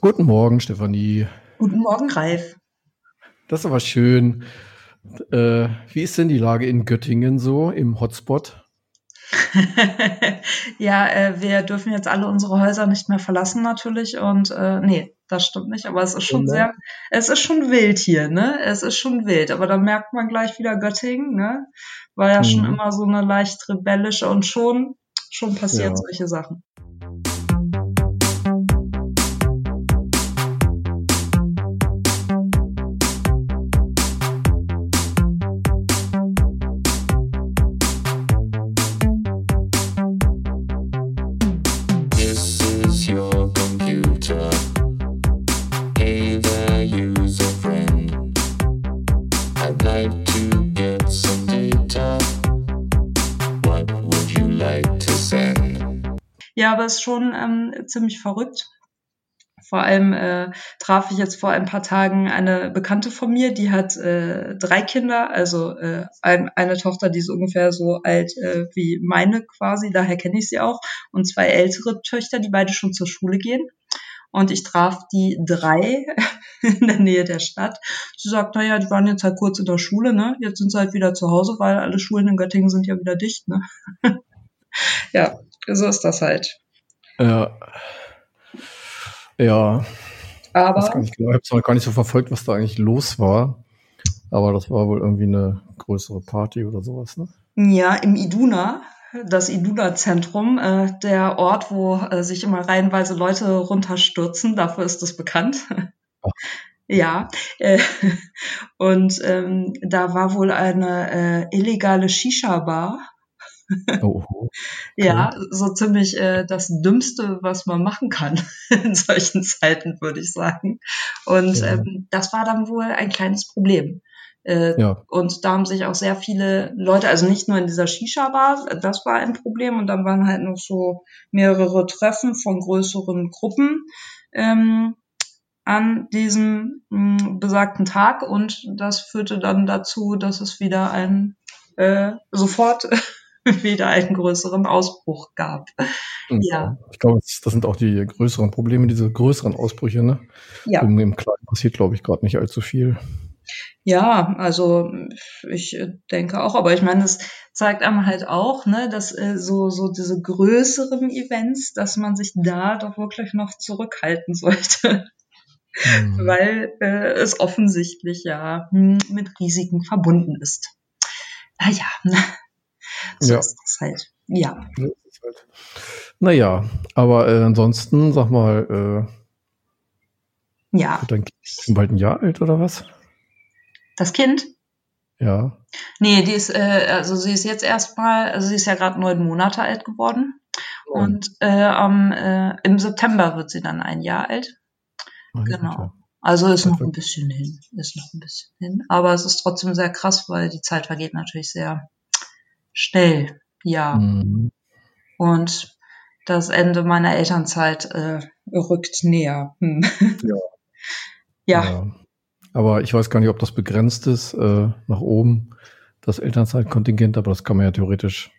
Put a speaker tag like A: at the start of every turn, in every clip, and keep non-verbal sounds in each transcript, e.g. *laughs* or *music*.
A: Guten Morgen, Stefanie.
B: Guten Morgen, Ralf.
A: Das ist aber schön. Äh, wie ist denn die Lage in Göttingen so im Hotspot? *laughs*
B: ja, äh, wir dürfen jetzt alle unsere Häuser nicht mehr verlassen natürlich und äh, nee, das stimmt nicht, aber es ist schon ja. sehr, es ist schon wild hier, ne? Es ist schon wild, aber da merkt man gleich wieder Göttingen, ne? War ja mhm. schon immer so eine leicht rebellische und schon, schon passieren ja. solche Sachen. Ist schon ähm, ziemlich verrückt. Vor allem äh, traf ich jetzt vor ein paar Tagen eine Bekannte von mir, die hat äh, drei Kinder, also äh, ein, eine Tochter, die ist ungefähr so alt äh, wie meine quasi, daher kenne ich sie auch, und zwei ältere Töchter, die beide schon zur Schule gehen. Und ich traf die drei *laughs* in der Nähe der Stadt. Sie sagt, naja, die waren jetzt halt kurz in der Schule, ne? Jetzt sind sie halt wieder zu Hause, weil alle Schulen in Göttingen sind ja wieder dicht, ne? *laughs* ja, so ist das halt.
A: Ja. Ja.
B: Aber.
A: Ich, ich habe es noch gar nicht so verfolgt, was da eigentlich los war. Aber das war wohl irgendwie eine größere Party oder sowas, ne?
B: Ja, im Iduna, das Iduna-Zentrum, äh, der Ort, wo äh, sich immer reihenweise Leute runterstürzen, dafür ist es bekannt. Ach. Ja, äh, *laughs* und ähm, da war wohl eine äh, illegale Shisha-Bar Oh, *laughs* okay. Ja, so ziemlich äh, das Dümmste, was man machen kann *laughs* in solchen Zeiten, würde ich sagen. Und ja. ähm, das war dann wohl ein kleines Problem. Äh, ja. Und da haben sich auch sehr viele Leute, also nicht nur in dieser Shisha-Bar, das war ein Problem. Und dann waren halt noch so mehrere Treffen von größeren Gruppen ähm, an diesem mh, hm, besagten Tag. Und das führte dann dazu, dass es wieder ein äh, sofort *laughs* wieder einen größeren Ausbruch gab.
A: Mhm. Ja. Ich glaube, das sind auch die größeren Probleme, diese größeren Ausbrüche. Ne? Ja. Im, im Kleinen passiert, glaube ich, gerade nicht allzu viel.
B: Ja, also ich denke auch, aber ich meine, es zeigt einem halt auch, ne, dass äh, so, so diese größeren Events, dass man sich da doch wirklich noch zurückhalten *laughs* sollte. Mhm. Weil äh, es offensichtlich ja hm, mit Risiken verbunden ist. Naja, so ja. ist das halt. Ja. halt.
A: Naja, aber äh, ansonsten, sag mal,
B: äh, ja.
A: Dein Kind ist bald ein Jahr alt oder was?
B: Das Kind?
A: Ja.
B: Nee, die ist, äh, also sie ist jetzt erstmal, also sie ist ja gerade neun Monate alt geworden. Oh. Und äh, am, äh, im September wird sie dann ein Jahr alt. Oh, genau. Ja. Also ist noch ein bisschen hin, ist noch ein bisschen hin. Aber es ist trotzdem sehr krass, weil die Zeit vergeht natürlich sehr schnell, ja. Mhm. Und das Ende meiner Elternzeit äh, rückt näher. Hm. Ja. *laughs*
A: ja. ja. Aber ich weiß gar nicht, ob das begrenzt ist äh, nach oben, das Elternzeitkontingent, aber das kann man ja theoretisch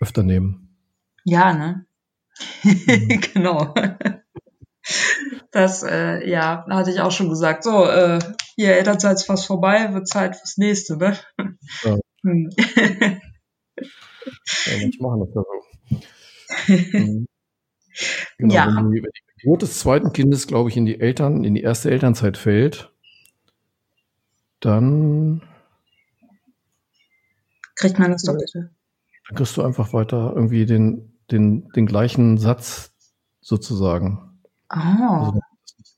A: öfter nehmen.
B: Ja, ne? Mhm. *laughs* genau. Das, äh, ja, hatte ich auch schon gesagt. So, äh, hier Elternzeit ist fast vorbei, wird Zeit fürs nächste, ne? Ja. *laughs*
A: Ja, manche machen das ja so. *laughs* Mhm. Genau, ja. Wenn die, wenn die Geburt des zweiten Kindes, glaube ich, in die Eltern, in die erste Elternzeit fällt, dann
B: kriegt man das Doppelte.
A: Dann kriegst du einfach weiter irgendwie den, den, den gleichen Satz sozusagen.
B: Oh. Also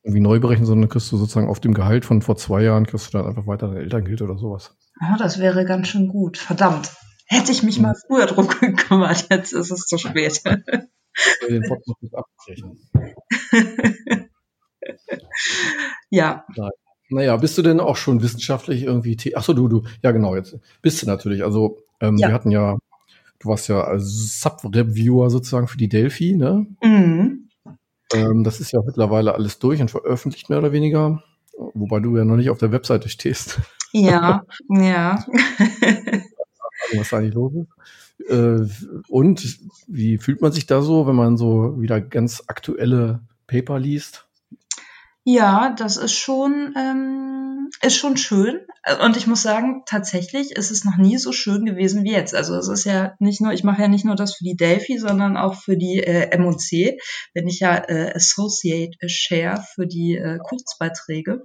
A: irgendwie neu berechnen, sondern kriegst du sozusagen auf dem Gehalt von vor zwei Jahren, kriegst du dann einfach weiter dein Elterngeld oder sowas.
B: Oh, das wäre ganz schön gut. Verdammt. Hätte ich mich mal früher drum gekümmert, jetzt ist es zu spät. Den Podcast nicht abbrechen. ja.
A: Naja, bist du denn auch schon wissenschaftlich irgendwie Achso, du, du, ja genau, jetzt bist du natürlich. Also ähm, ja. wir hatten ja, du warst ja Sub-Reviewer sozusagen für die Delphi, ne? Mhm. Ähm, das ist ja mittlerweile alles durch und veröffentlicht, mehr oder weniger. Wobei du ja noch nicht auf der Webseite stehst.
B: Ja, ja. *laughs*
A: was da eigentlich los ist. Äh, und wie fühlt man sich da so, wenn man so wieder ganz aktuelle Paper liest?
B: Ja, das ist schon, ähm, ist schon schön. Und ich muss sagen, tatsächlich ist es noch nie so schön gewesen wie jetzt. Also es ist ja nicht nur, ich mache ja nicht nur das für die Delphi, sondern auch für die äh, MOC, wenn ich ja äh, Associate Share für die äh, Kurzbeiträge.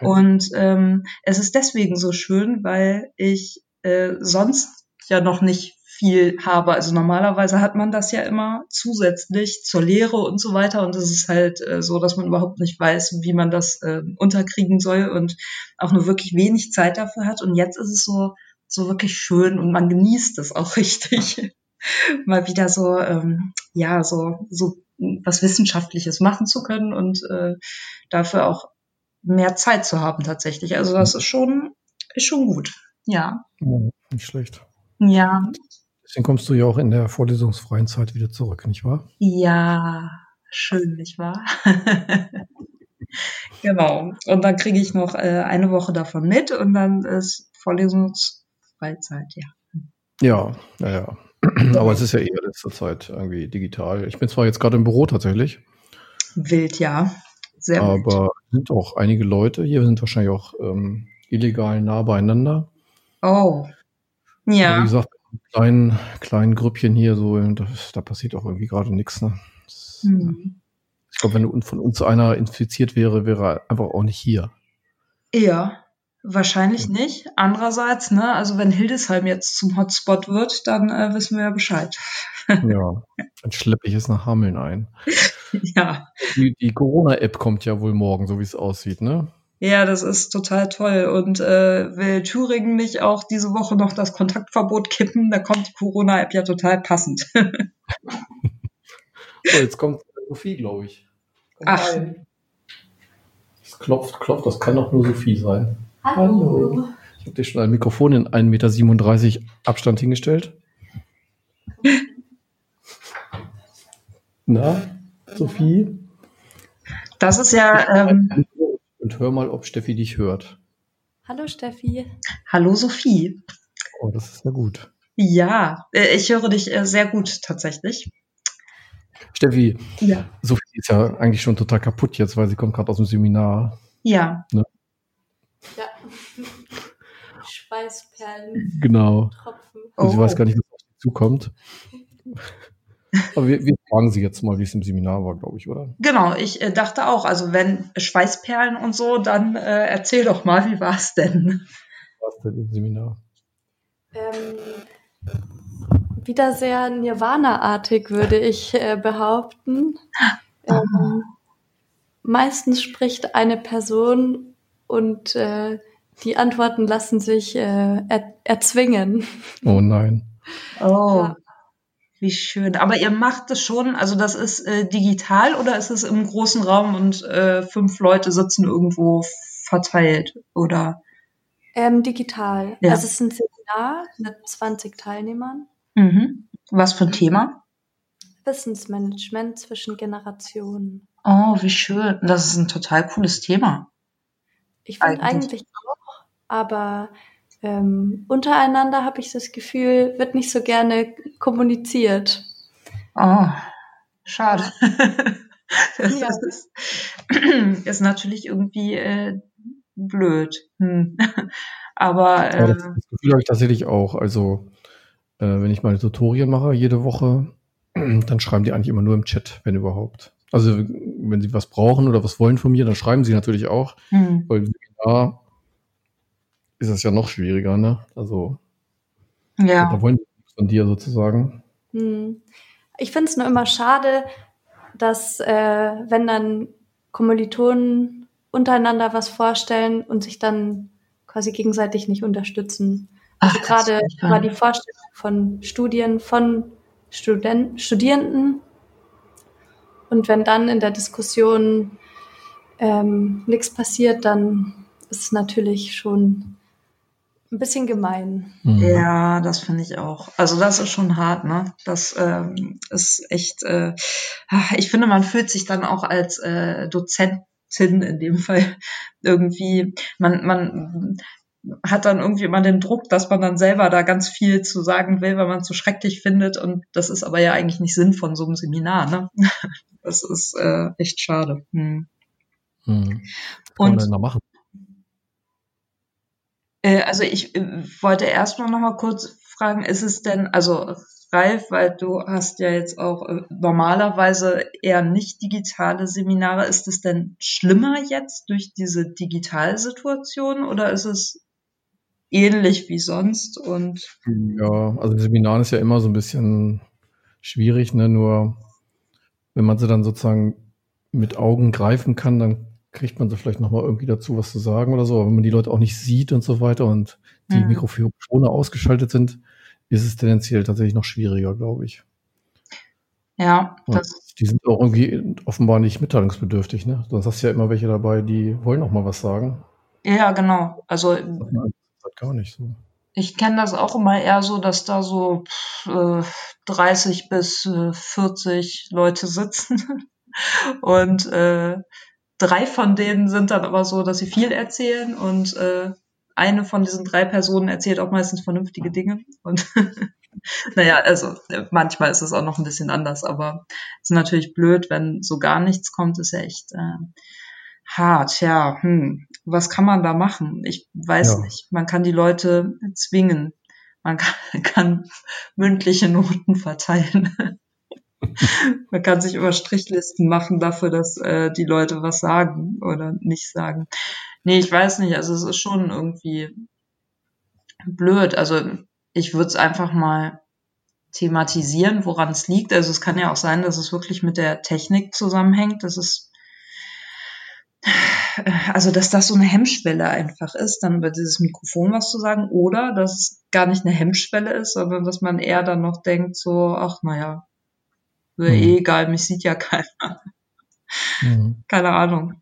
B: Und ähm, es ist deswegen so schön, weil ich äh, sonst ja noch nicht viel habe. Also normalerweise hat man das ja immer zusätzlich zur Lehre und so weiter. Und es ist halt äh, so, dass man überhaupt nicht weiß, wie man das äh, unterkriegen soll und auch nur wirklich wenig Zeit dafür hat. Und jetzt ist es so, so wirklich schön und man genießt es auch *laughs* richtig. Mal wieder so, ähm, ja, so, so was Wissenschaftliches machen zu können und äh, dafür auch mehr Zeit zu haben tatsächlich. Also das ist schon, ist schon gut. Ja.
A: ja nicht schlecht.
B: Ja.
A: Deswegen kommst du ja auch in der vorlesungsfreien Zeit wieder zurück, nicht wahr?
B: Ja, schön, nicht wahr? *laughs* genau. Und dann kriege ich noch äh, eine Woche davon mit und dann ist Vorlesungsfreizeit, ja.
A: Ja, naja. *clears throat* Aber es ist ja eher letzter Zeit irgendwie digital. Ich bin zwar jetzt gerade im Büro tatsächlich.
B: Wild, ja.
A: Sehr aber es sind auch einige Leute hier, sind wahrscheinlich auch ähm, illegal nah beieinander.
B: Oh. Ja.
A: wie gesagt, kleinen, kleinen Grüppchen hier so, das, da passiert auch irgendwie gerade nichts. Ne? hm. Ich glaube, wenn von uns einer infiziert wäre, wäre er einfach auch nicht hier.
B: Ja, wahrscheinlich ja. nicht. Andererseits, ne, also wenn Hildesheim jetzt zum Hotspot wird, dann äh, wissen wir ja Bescheid. *laughs*
A: ja, dann schleppe ich es nach Hameln ein.
B: ja.
A: Die, die Corona-App kommt ja wohl morgen, so wie es aussieht, ne?
B: Ja, das ist total toll. Und äh, will Thüringen nicht auch diese Woche noch das Kontaktverbot kippen? Da kommt die Corona-App ja total passend. *laughs* so,
A: jetzt kommt Sophie, glaube ich.
B: Kommt Ach. Rein.
A: Es klopft, klopft, das kann doch nur Sophie sein.
B: Hallo. Hallo.
A: Ich habe dir schon ein Mikrofon in 1,37 Meter Abstand hingestellt. *laughs* Na, Sophie?
B: Das ist ja. Ähm,
A: und hör mal, ob Steffi dich hört.
C: Hallo Steffi.
B: Hallo Sophie.
A: Oh, das ist ja gut.
B: Ja, äh, ich höre dich äh, sehr gut tatsächlich.
A: Steffi,
B: ja.
A: Sophie ist ja eigentlich schon total kaputt jetzt, weil sie kommt gerade aus dem Seminar.
B: Ja.
A: Ne?
C: Ja. *laughs* Schweißperlen.
A: Genau.
C: Tropfen.
A: Und oh. sie weiß gar nicht, was auf sie zukommt. Aber wir, wir fragen Sie jetzt mal, wie es im Seminar war, glaube ich, oder?
B: Genau, ich äh, dachte auch, also wenn Schweißperlen und so, dann äh, erzähl doch mal, wie war es denn?
A: Wie war es denn im Seminar?
C: Ähm, wieder sehr Nirvana-artig, würde ich äh, behaupten. Ähm, meistens spricht eine Person und äh, die Antworten lassen sich äh, er erzwingen.
A: Oh nein.
B: Oh. Ja. Wie schön. Aber ihr macht es schon, also das ist äh, digital oder ist es im großen Raum und äh, fünf Leute sitzen irgendwo verteilt oder?
C: Ähm, digital. Ja. Also es ist ein Seminar mit 20 Teilnehmern.
B: Mhm. Was für ein Thema?
C: Wissensmanagement zwischen Generationen.
B: Oh, wie schön. Das ist ein total cooles Thema.
C: Ich finde eigentlich. eigentlich auch, aber ähm, untereinander habe ich das Gefühl, wird nicht so gerne kommuniziert.
B: Oh, schade. *laughs* das ja. ist, *clears throat* ist, natürlich irgendwie äh, blöd. Hm. *laughs* Aber äh, ja,
A: das, das Gefühl habe ich tatsächlich auch. Also äh, wenn ich meine Tutorien mache jede Woche, *clears throat* dann schreiben die eigentlich immer nur im Chat, wenn überhaupt. Also wenn sie was brauchen oder was wollen von mir, dann schreiben sie natürlich auch. Hm. Weil Webinar ist es ja noch schwieriger, ne? Also
B: ja.
A: da wollen die von dir sozusagen.
C: Hm. Ich finde es nur immer schade, dass äh, wenn dann Kommilitonen untereinander was vorstellen und sich dann quasi gegenseitig nicht unterstützen. Also gerade war die Vorstellung von Studien von Student Studierenden und wenn dann in der Diskussion ähm, nichts passiert, dann ist es natürlich schon ein bisschen gemein.
B: Mhm. Ja, das finde ich auch. Also das ist schon hart, ne? Das ähm, ist echt, äh, ich finde, man fühlt sich dann auch als äh, Dozentin in dem Fall *laughs* irgendwie, man, man hat dann irgendwie immer den Druck, dass man dann selber da ganz viel zu sagen will, weil man es so schrecklich findet. Und das ist aber ja eigentlich nicht Sinn von so einem Seminar, ne? *laughs* Das ist äh, echt schade. Hm.
A: Hm. Was kann man denn da machen?
B: Äh, also ich äh, wollte erstmal noch mal kurz fragen, ist es denn, also Ralf, weil du hast ja jetzt auch äh, normalerweise eher nicht digitale Seminare, ist es denn schlimmer jetzt durch diese Digitalsituation oder ist es ähnlich wie sonst und
A: ja, also Seminaren ist ja immer so ein bisschen schwierig, ne? Nur wenn man sie dann sozusagen mit Augen greifen kann, dann kriegt man so vielleicht nochmal irgendwie dazu was zu sagen oder so. Aber wenn man die Leute auch nicht sieht und so weiter und die mhm. Mikrofone ausgeschaltet sind, ist es tendenziell tatsächlich noch schwieriger, glaube ich.
B: Ja,
A: das die sind auch irgendwie offenbar nicht mitteilungsbedürftig, ne? Sonst hast du ja immer welche dabei, die wollen auch mal was sagen.
B: Ja, genau. Also
A: gar nicht so.
B: Ich kenne das auch immer eher so, dass da so äh, 30 bis äh, 40 Leute sitzen *laughs* und äh, drei von denen sind dann aber so, dass sie viel erzählen und äh, eine von diesen drei Personen erzählt auch meistens vernünftige Dinge. Und *laughs* naja, also manchmal ist es auch noch ein bisschen anders, aber es ist natürlich blöd, wenn so gar nichts kommt, ist ja echt äh, hart. Ja, hm, was kann man da machen? Ich weiß ja. nicht. Man kann die Leute zwingen. Man kann, *laughs* kann mündliche Noten verteilen. *laughs* Man kann sich immer Strichlisten machen dafür, dass äh, die Leute was sagen oder nicht sagen. Nee, ich weiß nicht. Also es ist schon irgendwie blöd. Also ich würde es einfach mal thematisieren, woran es liegt. Also es kann ja auch sein, dass es wirklich mit der Technik zusammenhängt. Das ist also dass das so eine Hemmschwelle einfach ist, dann über dieses Mikrofon was zu sagen, oder dass es gar nicht eine Hemmschwelle ist, sondern dass man eher dann noch denkt, so, ach naja, mhm. eh egal, mich sieht ja keiner. Mhm. Keine Ahnung.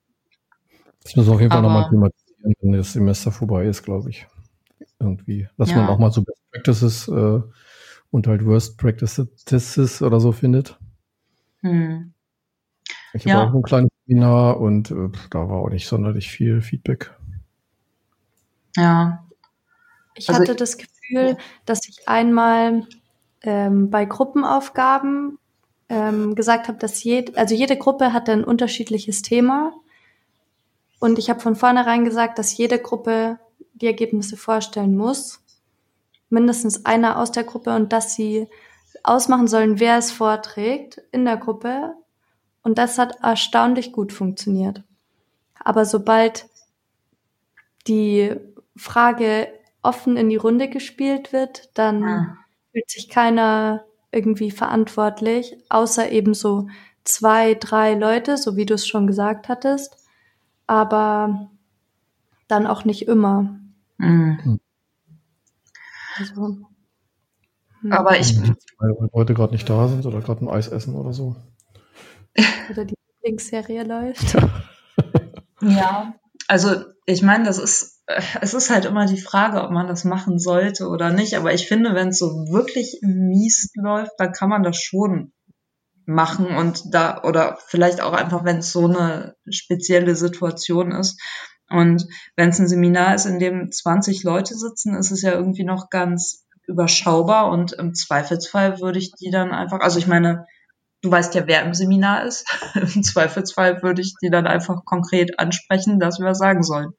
A: Das müssen wir auf jeden Fall nochmal thematisieren, wenn das Semester vorbei ist, glaube ich. Irgendwie. Dass ja. man auch mal so Best Practices äh, und halt Worst Practices oder so findet. Hm. Ich habe ja. auch ein kleines Seminar und äh, da war auch nicht sonderlich viel Feedback.
B: Ja.
C: Ich also hatte das Gefühl, dass ich einmal ähm, bei Gruppenaufgaben ähm, gesagt habe, dass jede, also jede Gruppe hatte ein unterschiedliches Thema. Und ich habe von vornherein gesagt, dass jede Gruppe die Ergebnisse vorstellen muss. Mindestens einer aus der Gruppe und dass sie ausmachen sollen, wer es vorträgt in der Gruppe. Und das hat erstaunlich gut funktioniert. Aber sobald die Frage offen in die Runde gespielt wird, dann ah. fühlt sich keiner irgendwie verantwortlich, außer eben so zwei, drei Leute, so wie du es schon gesagt hattest, aber dann auch nicht immer. Mhm.
B: Also, hm. aber ich.
A: Weil Leute gerade nicht da sind oder gerade ein Eis essen oder so. *laughs*
C: Oder die Lieblingsserie läuft.
B: ja, also ich meine, das ist, es ist halt immer die Frage, ob man das machen sollte oder nicht. Aber ich finde, wenn es so wirklich mies läuft, dann kann man das schon machen und da, oder vielleicht auch einfach, wenn es so eine spezielle Situation ist. Und wenn es ein Seminar ist, in dem 20 Leute sitzen, ist es ja irgendwie noch ganz überschaubar und im Zweifelsfall würde ich die dann einfach, also ich meine, du weißt ja, wer im Seminar ist. *laughs* Im Zweifelsfall würde ich die dann einfach konkret ansprechen, dass wir sagen sollen.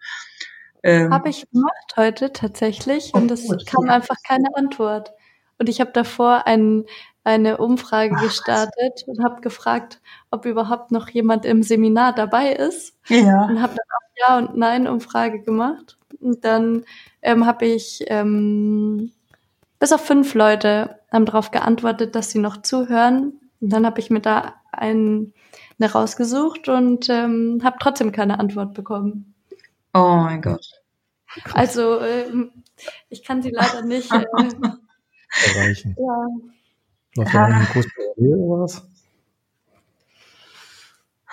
C: Ähm, habe ich gemacht heute tatsächlich und es kam einfach keine Antwort. Und ich habe davor ein, eine Umfrage Ach, gestartet und habe gefragt, ob überhaupt noch jemand im Seminar dabei ist.
B: Ja.
C: Und habe dann auch Ja und Nein Umfrage gemacht. Und dann ähm, habe ich ähm, bis auf fünf Leute haben darauf geantwortet, dass sie noch zuhören. Und dann habe ich mir da einen, eine rausgesucht und ähm, habe trotzdem keine Antwort bekommen.
B: Oh mein Gott.
C: Also ähm, ich kann sie leider nicht *laughs* äh,
A: erreichen. Ja. Ja einen Kurs parallel oder was?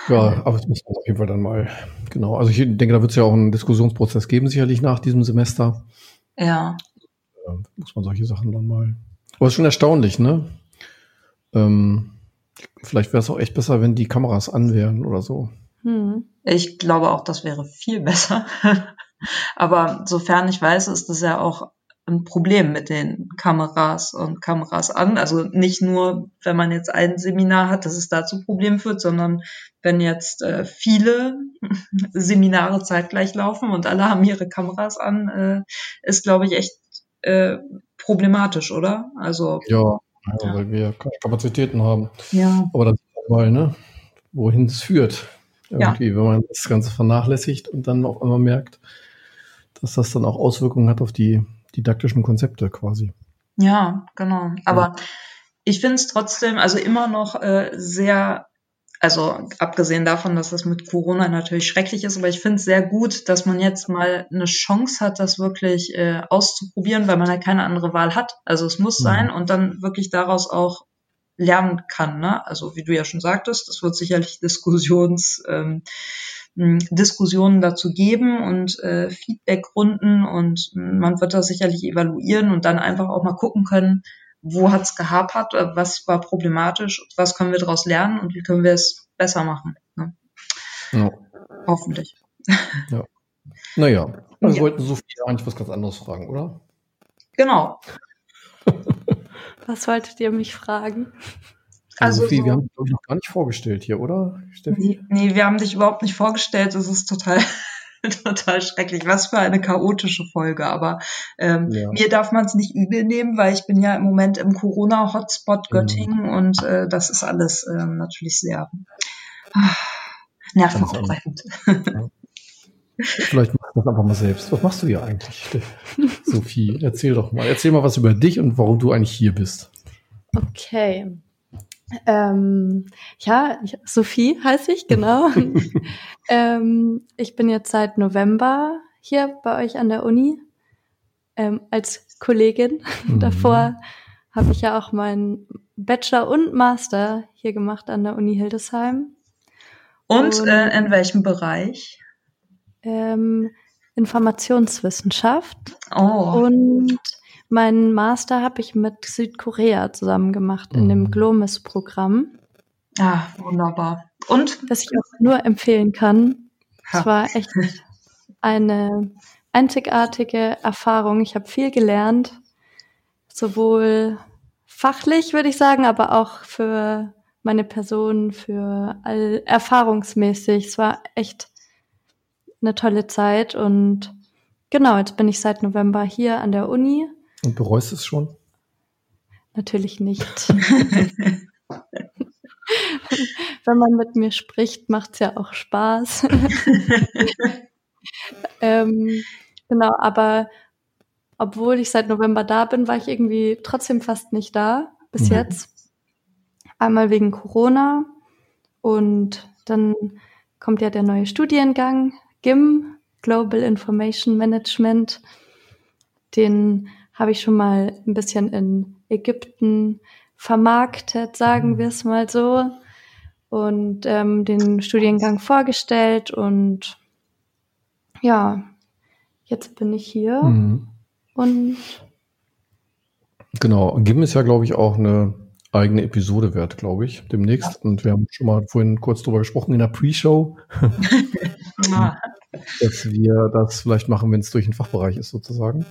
A: Ja, aber das muss man auf jeden Fall dann mal, genau. Also ich denke, da wird es ja auch einen Diskussionsprozess geben, sicherlich nach diesem Semester.
B: Ja.
A: ja muss man solche Sachen dann mal. Aber es ist schon erstaunlich, ne? Ähm, Vielleicht wäre es auch echt besser, wenn die Kameras an wären oder so.
B: Hm. Ich glaube auch, das wäre viel *laughs* besser. Aber sofern ich weiß, ist das ja auch ein Problem mit den Kameras und Kameras an. Also nicht nur, wenn man jetzt ein Seminar hat, dass es dazu Problem führt, sondern wenn jetzt äh, viele *laughs* Seminare zeitgleich laufen und alle haben ihre Kameras an, äh, ist, glaube ich, echt äh, problematisch, oder? Also
A: ja, ja, weil wir keine Kapazitäten haben.
B: Ja.
A: Aber das ist mal, ne, wohin es führt. Irgendwie, ja. wenn man das Ganze vernachlässigt und dann auf einmal merkt, dass das dann auch Auswirkungen hat auf die didaktischen Konzepte quasi.
B: Ja, genau. Aber ja. ich finde es trotzdem, also immer noch äh, sehr, also abgesehen davon, dass das mit Corona natürlich schrecklich ist, aber ich finde es sehr gut, dass man jetzt mal eine Chance hat, das wirklich äh, auszuprobieren, weil man ja halt keine andere Wahl hat. Also es muss mhm. sein und dann wirklich daraus auch lernen kann. Ne? Also wie du ja schon sagtest, das wird sicherlich *laughs* Diskussions ähm, Diskussionen dazu geben und äh, Feedbackrunden und man wird das sicherlich evaluieren und dann einfach auch mal gucken können, wo hat's gehapert, äh, was war problematisch, was können wir daraus lernen und wie können wir es besser machen. Ne? Ja. Hoffentlich. *laughs*
A: Ja. Naja, wir ja. wollten Sophie eigentlich was ganz anderes fragen, oder?
B: Genau. *laughs*
C: was wolltet ihr mich fragen?
A: Also, Sophie, so, wir haben dich, glaube ich, noch gar nicht vorgestellt hier, oder,
B: Steffi? Nee, wir haben dich überhaupt nicht vorgestellt. Das ist total, *laughs* total schrecklich. Was für eine chaotische Folge. Aber ähm, ja. mir darf man es nicht übel nehmen, weil ich bin ja im Moment im Corona-Hotspot mhm. Göttingen mhm. und äh, das ist alles ähm, natürlich sehr ah, nervenaufreibend. *laughs* Ja.
A: Vielleicht machst du das einfach mal selbst. Was machst du hier eigentlich, *laughs* Sophie? Erzähl doch mal. Erzähl mal was über dich und warum du eigentlich hier bist.
C: Okay. Ähm, ja, Sophie heiße ich, genau. *laughs* ähm, ich bin jetzt seit November hier bei euch an der Uni ähm, als Kollegin. *laughs* Mhm. Davor habe ich ja auch meinen Bachelor und Master hier gemacht an der Uni Hildesheim.
B: Und, und äh, in welchem Bereich?
C: Ähm, Informationswissenschaft.
B: Oh.
C: Und Meinen Master habe ich mit Südkorea zusammen gemacht in dem mhm. Glomis-Programm.
B: Ah, wunderbar. Und?
C: Das ich auch nur empfehlen kann. Es war echt eine einzigartige Erfahrung. Ich habe viel gelernt, sowohl fachlich, würde ich sagen, aber auch für meine Person, für all erfahrungsmäßig. Es war echt eine tolle Zeit und genau, jetzt bin ich seit November hier an der Uni
A: und bereust es schon?
C: Natürlich nicht. *laughs* *laughs* Wenn man mit mir spricht, macht es ja auch Spaß. *laughs* ähm, genau, aber obwohl ich seit November da bin, war ich irgendwie trotzdem fast nicht da bis mhm. jetzt. Einmal wegen Corona und dann kommt ja der neue Studiengang GIM, Global Information Management. Den habe ich schon mal ein bisschen in Ägypten vermarktet, sagen mhm. wir es mal so, und ähm, den Studiengang vorgestellt und ja, jetzt bin ich hier mhm. und
A: genau. GIM ist ja, glaube ich, auch eine eigene Episode wert, glaube ich, demnächst. Ja. Und wir haben schon mal vorhin kurz drüber gesprochen in der Pre-Show, *laughs* *laughs* dass wir das vielleicht machen, wenn es durch den Fachbereich ist, sozusagen.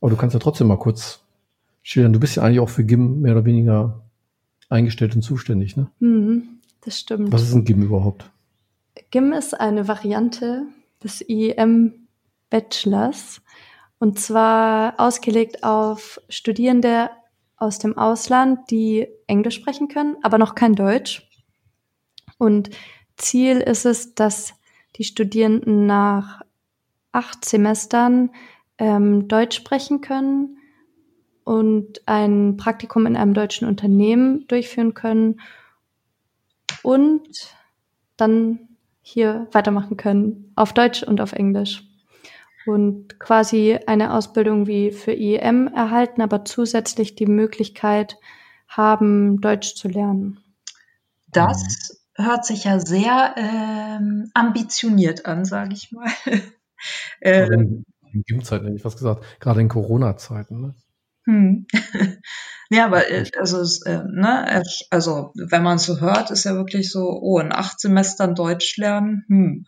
A: Aber du kannst ja trotzdem mal kurz schildern. Du bist ja eigentlich auch für GIM mehr oder weniger eingestellt und zuständig, ne?
C: Mhm, das stimmt.
A: Was ist ein GIM überhaupt?
C: GIM ist eine Variante des IEM Bachelors und zwar ausgelegt auf Studierende aus dem Ausland, die Englisch sprechen können, aber noch kein Deutsch. Und Ziel ist es, dass die Studierenden nach acht Semestern ähm, Deutsch sprechen können und ein Praktikum in einem deutschen Unternehmen durchführen können und dann hier weitermachen können, auf Deutsch und auf Englisch. Und quasi eine Ausbildung wie für IEM erhalten, aber zusätzlich die Möglichkeit haben, Deutsch zu lernen.
B: Das hört sich ja sehr ähm, ambitioniert an, sage ich mal.
A: ähm, in GIM-Zeiten hätte ich was gesagt, gerade in Corona-Zeiten. Ne?
B: Hm. *laughs* ja, aber äh, also, äh, ne, also wenn man so hört, ist ja wirklich so, oh, in acht Semestern Deutsch lernen, hm,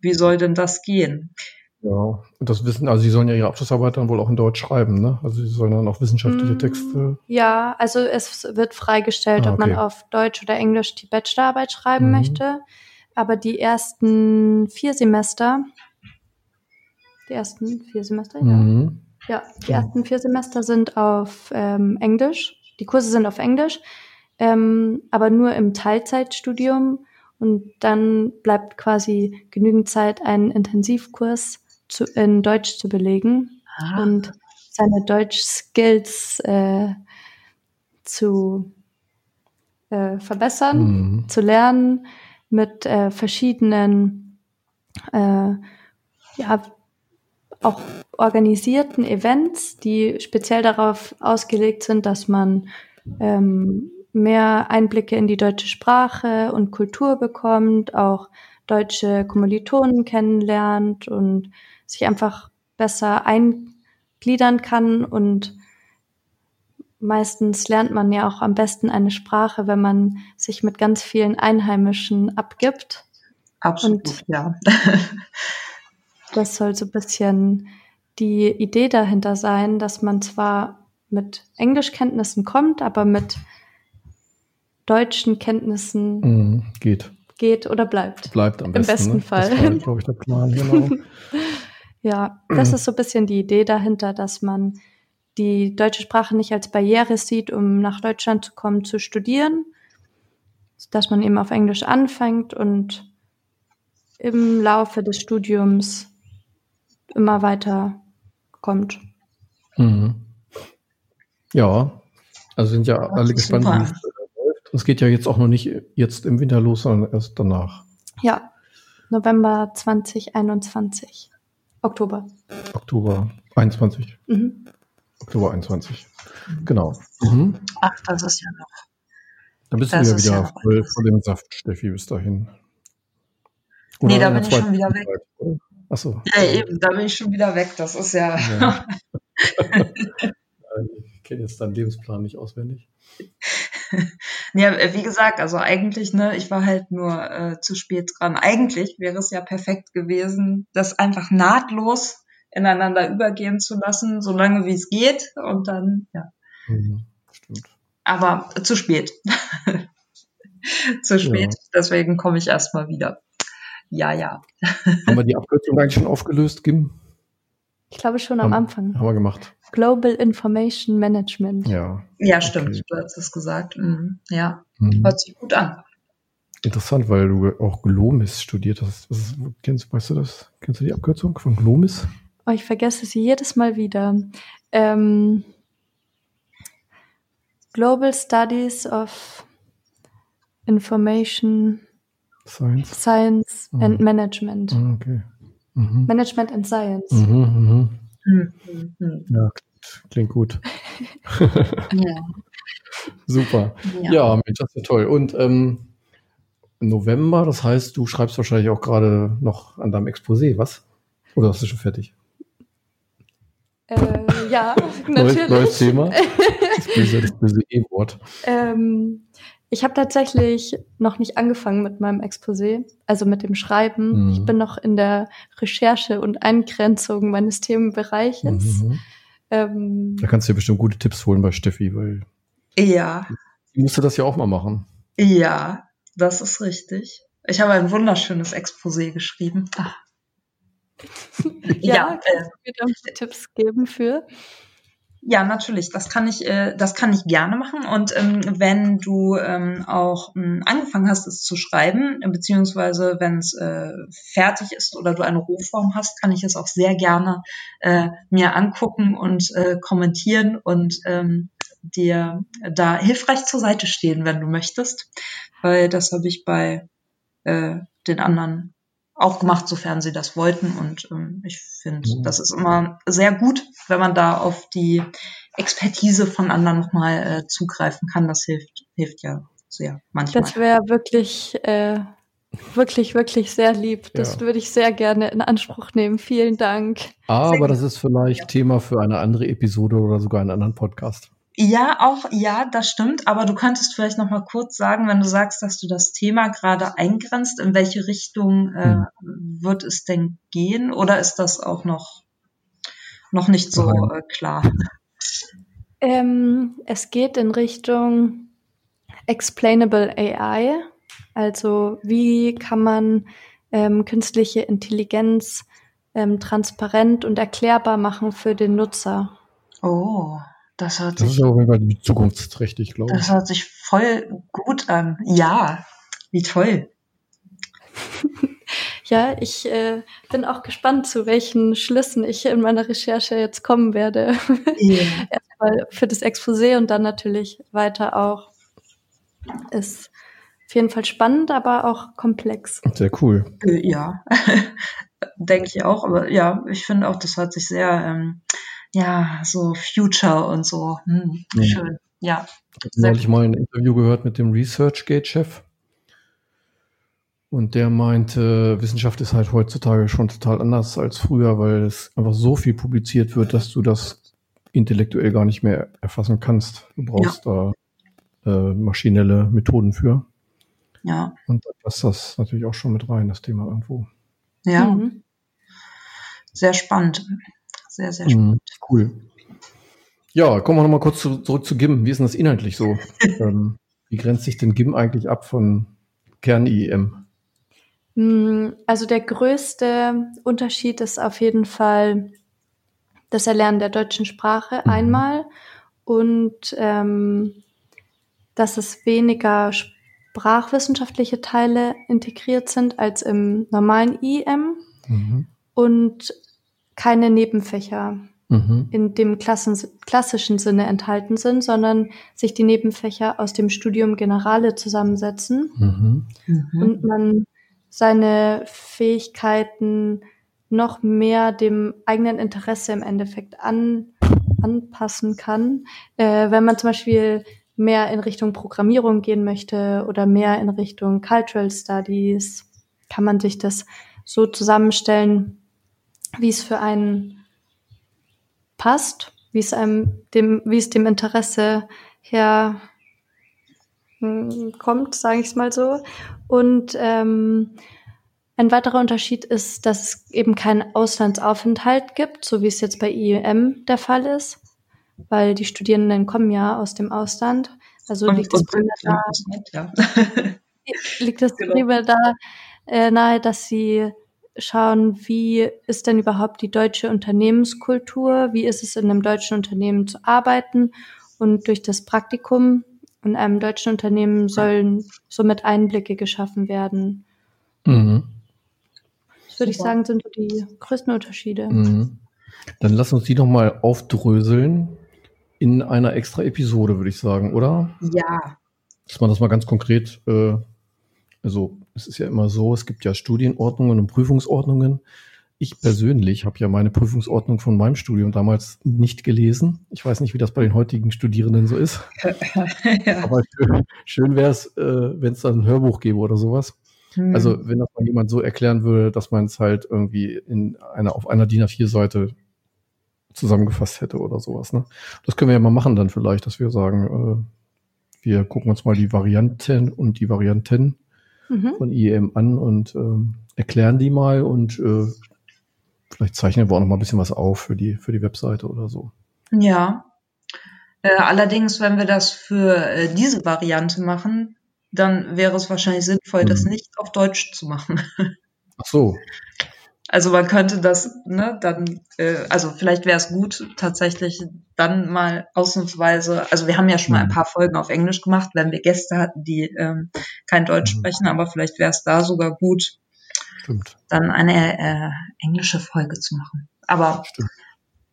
B: wie soll denn das gehen?
A: Ja, und das Wissen, also sie sollen ja ihre Abschlussarbeit dann wohl auch in Deutsch schreiben, ne? Also sie sollen dann auch wissenschaftliche mm, Texte.
C: Ja, also es wird freigestellt, ah, okay. ob man auf Deutsch oder Englisch die Bachelorarbeit schreiben mhm. möchte. Aber die ersten vier Semester, die ersten vier Semester, mhm. ja. Ja, die ersten vier Semester sind auf ähm, Englisch. Die Kurse sind auf Englisch, ähm, aber nur im Teilzeitstudium. Und dann bleibt quasi genügend Zeit, einen Intensivkurs zu, in Deutsch zu belegen ah. und seine Deutsch-Skills äh, zu äh, verbessern, mhm. zu lernen mit äh, verschiedenen, äh, ja, auch organisierten Events, die speziell darauf ausgelegt sind, dass man ähm, mehr Einblicke in die deutsche Sprache und Kultur bekommt, auch deutsche Kommilitonen kennenlernt und sich einfach besser eingliedern kann und meistens lernt man ja auch am besten eine Sprache, wenn man sich mit ganz vielen Einheimischen abgibt.
B: Absolut, und ja. *laughs*
C: das soll so ein bisschen die Idee dahinter sein, dass man zwar mit Englischkenntnissen kommt, aber mit deutschen Kenntnissen
A: mm, geht.
C: Geht oder bleibt.
A: Bleibt am besten.
C: Im besten
A: ne?
C: Fall.
A: Das war, glaube ich, der Plan, genau. *laughs*
C: ja, das ist so ein bisschen die Idee dahinter, dass man die deutsche Sprache nicht als Barriere sieht, um nach Deutschland zu kommen, zu studieren, dass man eben auf Englisch anfängt und im Laufe des Studiums immer weiter kommt.
A: Mhm. Ja, also sind ja alle gespannt, wie es läuft. Es geht ja jetzt auch noch nicht jetzt im Winter los, sondern erst danach.
C: Ja, November 2021. Oktober.
A: Oktober 21. Mhm. Oktober 21. Genau. Mhm.
B: Ach, das ist ja noch.
A: Dann bist das du ja wieder ja voll vor dem Saft, Steffi, bis dahin.
B: Oder nee, da bin ich schon wieder weg.
A: Achso.
B: Ja, eben, da bin ich schon wieder weg. Das ist ja. ja. *laughs* *laughs*
A: ich kenne jetzt deinen Lebensplan nicht auswendig. *laughs*
B: ja, wie gesagt, also eigentlich, ne, ich war halt nur äh, zu spät dran. Eigentlich wäre es ja perfekt gewesen, das einfach nahtlos ineinander übergehen zu lassen, solange wie es geht und dann, ja. Mhm, stimmt. Aber zu spät. *laughs* zu spät, ja. deswegen komme ich erstmal wieder. Ja, ja.
A: Haben wir die Abkürzung eigentlich schon aufgelöst, Kim?
C: Ich glaube schon am Anfang.
A: Haben wir gemacht.
C: Global Information Management.
A: Ja.
B: Ja, stimmt. Okay. Du hast es gesagt. Mhm. Ja, mhm. hört sich gut an.
A: Interessant, weil du auch Glomis studiert hast. Was ist, kennst, weißt du das? Kennst du die Abkürzung von Glomis?
C: Oh, ich vergesse sie jedes Mal wieder. Ähm, Global Studies of Information
A: Science,
C: Science mhm. and Management.
A: Ah, okay. Mhm.
C: Management and Science.
A: Mhm, mhm. mhm. Ja, klingt, gut. *laughs* ja. Super. Ja. ja, Mensch, das ist ja toll. Und ähm, November, das heißt, du schreibst wahrscheinlich auch gerade noch an deinem Exposé, was? Oder hast du schon fertig?
C: Äh, ja, natürlich.
A: Neues, Thema. *laughs* Das böse, das böse E-Wort.
C: Ähm, ich habe tatsächlich noch nicht angefangen mit meinem Exposé, also mit dem Schreiben. Mhm. Ich bin noch in der Recherche und Eingrenzung meines Themenbereiches. Mhm.
A: Ähm, da kannst du dir bestimmt gute Tipps holen bei Steffi, weil
B: ja.
A: Die musste das ja auch mal machen.
B: Ja, das ist richtig. Ich habe ein wunderschönes Exposé geschrieben. Ach.
C: ja, ja kannst du mir da Tipps geben für?
B: Ja, natürlich. Das kann ich, äh, das kann ich gerne machen. Und ähm, wenn du ähm, auch ähm, angefangen hast, es zu schreiben, beziehungsweise wenn es äh, fertig ist oder du eine Rohform hast, kann ich es auch sehr gerne äh, mir angucken und äh, kommentieren und ähm, dir da hilfreich zur Seite stehen, wenn du möchtest. Weil das habe ich bei äh, den anderen auch gemacht, sofern sie das wollten. Und ähm, ich finde, mhm. das ist immer sehr gut, wenn man da auf die Expertise von anderen nochmal äh, zugreifen kann. Das hilft, hilft ja sehr manchmal.
C: Das wäre wirklich, äh, wirklich, wirklich sehr lieb. Das ja. würde ich sehr gerne in Anspruch nehmen. Vielen Dank.
A: Aber das ist vielleicht ja. Thema für eine andere Episode oder sogar einen anderen Podcast.
B: Ja, auch, ja, das stimmt. Aber du könntest vielleicht noch mal kurz sagen, wenn du sagst, dass du das Thema gerade eingrenzt, in welche Richtung äh, hm. wird es denn gehen? Oder ist das auch noch, noch nicht so äh, klar?
C: Ähm, es geht in Richtung Explainable AI. Also wie kann man ähm, künstliche Intelligenz ähm, transparent und erklärbar machen für den Nutzer?
B: Oh, das hört
A: das sich. Das ist auf jeden Fall zukunftsträchtig, glaube
B: ich. Das hört sich voll gut an. Ja, wie toll. *laughs*
C: ja, ich äh, bin auch gespannt, zu welchen Schlüssen ich in meiner Recherche jetzt kommen werde. *laughs* Yeah. Erstmal für das Exposé und dann natürlich weiter auch. Ist auf jeden Fall spannend, aber auch komplex.
A: Sehr cool.
B: Äh, ja, *laughs* denke ich auch. Aber ja, ich finde auch, das hört sich sehr ähm, ja, so Future und so. Hm, ja. Schön, ja.
A: Ich habe neulich mal ein Interview gehört mit dem ResearchGate-Chef. Und der meinte, Wissenschaft ist halt heutzutage schon total anders als früher, weil es einfach so viel publiziert wird, dass du das intellektuell gar nicht mehr erfassen kannst. Du brauchst ja. da äh, maschinelle Methoden für.
B: Ja.
A: Und da passt das natürlich auch schon mit rein, das Thema irgendwo.
B: Ja. Mhm. Sehr spannend. Sehr, sehr mhm, spannend.
A: Mhm, cool. Ja, kommen wir nochmal kurz zu, zurück zu GIM. Wie ist denn das inhaltlich so? *laughs* ähm, wie grenzt sich denn GIM eigentlich ab von Kern-IEM?
C: Mm, also der größte Unterschied ist auf jeden Fall das Erlernen der deutschen Sprache mhm. einmal und ähm, dass es weniger sprachwissenschaftliche Teile integriert sind als im normalen IEM mhm. und keine Nebenfächer mhm. in dem Klassen, klassischen Sinne enthalten sind, sondern sich die Nebenfächer aus dem Studium Generale zusammensetzen mhm. mhm. und man seine Fähigkeiten noch mehr dem eigenen Interesse im Endeffekt an, anpassen kann. Äh, wenn man zum Beispiel mehr in Richtung Programmierung gehen möchte oder mehr in Richtung Cultural Studies, kann man sich das so zusammenstellen, wie es für einen passt, wie es einem dem, wie es dem Interesse her hm, kommt, sage ich es mal so. Und ähm, ein weiterer Unterschied ist, dass es eben keinen Auslandsaufenthalt gibt, so wie es jetzt bei IEM der Fall ist, weil die Studierenden kommen ja aus dem Ausland. Also und, liegt das primär da, ja. *laughs* liegt das genau. da äh, nahe, dass sie schauen, wie ist denn überhaupt die deutsche Unternehmenskultur, wie ist es in einem deutschen Unternehmen zu arbeiten und durch das Praktikum in einem deutschen Unternehmen sollen somit Einblicke geschaffen werden. Mhm. Das würde ich sagen, sind so die größten Unterschiede. Mhm.
A: Dann lass uns die noch mal aufdröseln in einer extra Episode, würde ich sagen, oder?
B: Ja.
A: Dass man das mal ganz konkret äh, also es ist ja immer so, es gibt ja Studienordnungen und Prüfungsordnungen. Ich persönlich habe ja meine Prüfungsordnung von meinem Studium damals nicht gelesen. Ich weiß nicht, wie das bei den heutigen Studierenden so ist. *laughs* ja. Aber schön, schön wäre es, äh, wenn es dann ein Hörbuch gäbe oder sowas. Hm. Also wenn das mal jemand so erklären würde, dass man es halt irgendwie in einer, auf einer DIN A4-Seite zusammengefasst hätte oder sowas. Ne? Das können wir ja mal machen dann vielleicht, dass wir sagen, äh, wir gucken uns mal die Varianten und die Varianten mhm. von IEM an und äh, erklären die mal und äh, vielleicht zeichnen wir auch noch mal ein bisschen was auf für die, für die Webseite oder so.
B: Ja. Äh, allerdings, wenn wir das für äh, diese Variante machen, dann wäre es wahrscheinlich sinnvoll, mhm. das nicht auf Deutsch zu machen. *laughs*
A: Ach so.
B: Also man könnte das, ne, dann, äh, also vielleicht wäre es gut, tatsächlich dann mal ausnahmsweise, also wir haben ja schon mal ein mhm. paar Folgen auf Englisch gemacht, wenn wir Gäste hatten, die ähm, kein Deutsch mhm. sprechen, aber vielleicht wäre es da sogar gut, Stimmt. dann eine äh, englische Folge zu machen. Aber Stimmt.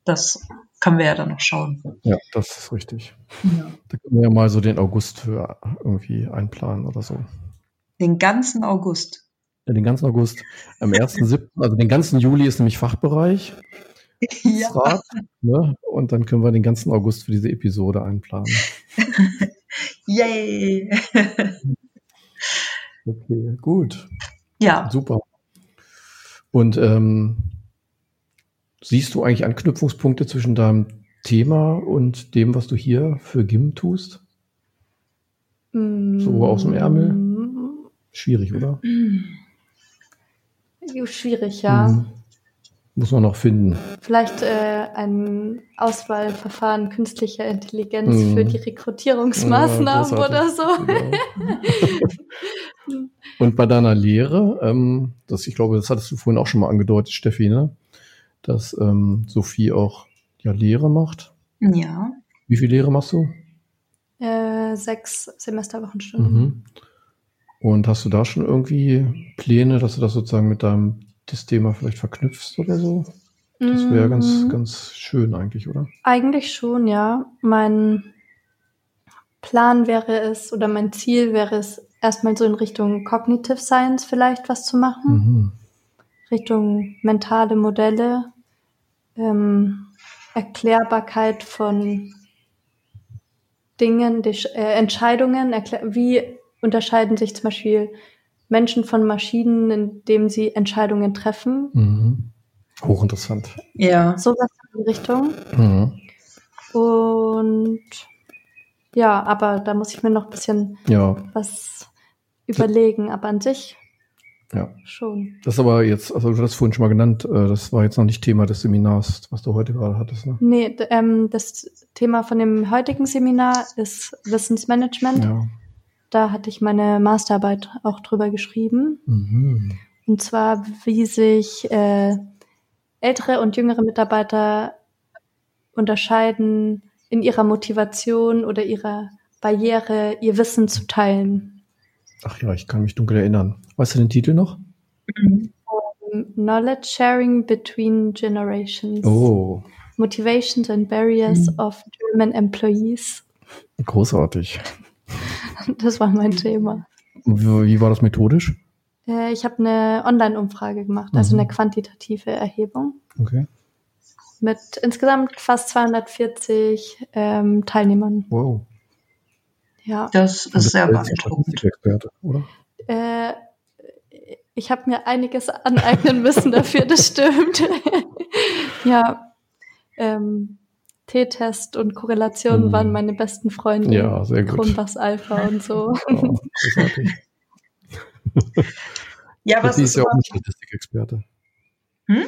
B: das können wir ja dann noch schauen.
A: Ja, das ist richtig. Ja. Da können wir ja mal so den August für irgendwie einplanen oder so.
B: Den ganzen August
A: den ganzen August. Am 1.7., also den ganzen Juli ist nämlich Fachbereich. *laughs* Ja. Rat, ne? Und dann können wir den ganzen August für diese Episode einplanen. *laughs*
B: Yay! *laughs*
A: okay, gut.
B: Ja.
A: Super. Und ähm, siehst du eigentlich Anknüpfungspunkte zwischen deinem Thema und dem, was du hier für GIM tust? Mm. So aus dem Ärmel? Schwierig, oder? *clears throat*
C: Schwierig, ja. Mhm.
A: Muss man noch finden.
C: Vielleicht äh, ein Auswahlverfahren künstlicher Intelligenz mhm. für die Rekrutierungsmaßnahmen ja, oder so. Genau.
A: Und bei deiner Lehre, ähm, das, ich glaube, das hattest du vorhin auch schon mal angedeutet, Steffi, ne? dass ähm, Sophie auch ja Lehre macht.
B: Ja.
A: Wie viel Lehre machst du?
C: Äh, sechs Semesterwochenstunden. Mhm.
A: Und hast du da schon irgendwie Pläne, dass du das sozusagen mit deinem das Thema vielleicht verknüpfst oder so? Das wäre mhm. ganz, ganz schön eigentlich, oder?
C: Eigentlich schon, ja. Mein Plan wäre es oder mein Ziel wäre es, erstmal so in Richtung Cognitive Science vielleicht was zu machen. Mhm. Richtung mentale Modelle, ähm, Erklärbarkeit von Dingen, die, äh, Entscheidungen, wie unterscheiden sich zum Beispiel Menschen von Maschinen, indem sie Entscheidungen treffen.
A: Mhm. Hochinteressant.
C: Ja. Sowas in die Richtung. Mhm. Und ja, aber da muss ich mir noch ein bisschen ja. was überlegen, aber an sich
A: ja. schon. Das ist aber jetzt, also du hast vorhin schon mal genannt, äh, das war jetzt noch nicht Thema des Seminars, was du heute gerade hattest, ne?
C: Nee, ähm, das Thema von dem heutigen Seminar ist Wissensmanagement. Ja. Da hatte ich meine Masterarbeit auch drüber geschrieben. Mhm. Und zwar, wie sich äh, ältere und jüngere Mitarbeiter unterscheiden in ihrer Motivation oder ihrer Barriere, ihr Wissen zu teilen.
A: Ach ja, ich kann mich dunkel erinnern. Weißt du den Titel noch?
C: Um, Knowledge Sharing Between Generations.
A: Oh.
C: Motivations and Barriers mhm. of German Employees.
A: Großartig. *laughs*
C: Das war mein Thema.
A: Wie war das methodisch?
C: Äh, ich habe eine Online-Umfrage gemacht, also mhm. eine quantitative Erhebung.
A: Okay.
C: Mit insgesamt fast 240 ähm, Teilnehmern.
A: Wow.
B: Ja. Das ist sehr beeindruckend.
A: Oder?
C: Äh, ich habe mir einiges aneignen müssen dafür, das stimmt. *laughs* ja. Ähm, T-Test und Korrelation mhm. waren meine besten Freunde.
A: Ja, sehr gut.
C: Kronbachs Alpha und so. *laughs*
A: Oh, *laughs*
B: ja, was
A: ist, ist ja auch eine Statistikexperte. Hm?